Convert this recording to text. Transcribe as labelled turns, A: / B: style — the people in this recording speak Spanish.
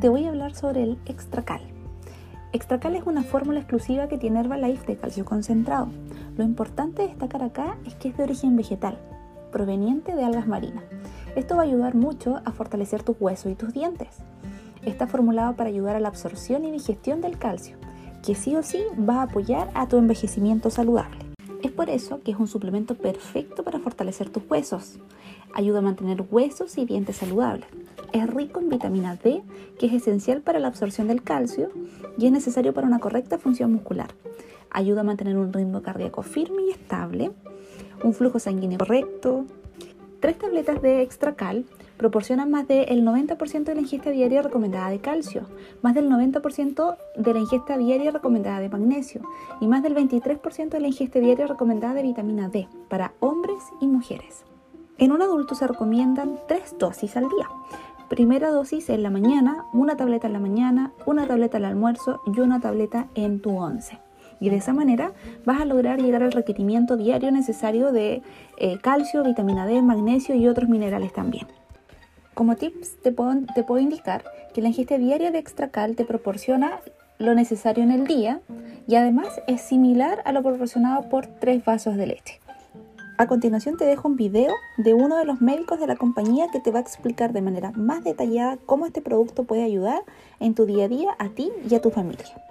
A: te voy a hablar sobre el Extracal. Extracal es una fórmula exclusiva que tiene Herbalife de calcio concentrado. Lo importante de destacar acá es que es de origen vegetal, proveniente de algas marinas. Esto va a ayudar mucho a fortalecer tus huesos y tus dientes. Está formulado para ayudar a la absorción y digestión del calcio, que sí o sí va a apoyar a tu envejecimiento saludable. Es por eso que es un suplemento perfecto para fortalecer tus huesos. Ayuda a mantener huesos y dientes saludables. Es rico en vitamina D, que es esencial para la absorción del calcio y es necesario para una correcta función muscular. Ayuda a mantener un ritmo cardíaco firme y estable, un flujo sanguíneo correcto. Tres tabletas de extracal proporcionan más del 90% de la ingesta diaria recomendada de calcio, más del 90% de la ingesta diaria recomendada de magnesio y más del 23% de la ingesta diaria recomendada de vitamina D para hombres y mujeres. En un adulto se recomiendan tres dosis al día. Primera dosis en la mañana, una tableta en la mañana, una tableta al almuerzo y una tableta en tu once. Y de esa manera vas a lograr llegar al requerimiento diario necesario de eh, calcio, vitamina D, magnesio y otros minerales también. Como tips te puedo, indicar que la ingesta diaria de extracal te proporciona lo necesario en el día y además es similar a lo proporcionado por tres vasos de leche. A continuación te dejo un video de uno de los médicos de la compañía que te va a explicar de manera más detallada cómo este producto puede ayudar en tu día a día a ti y a tu familia.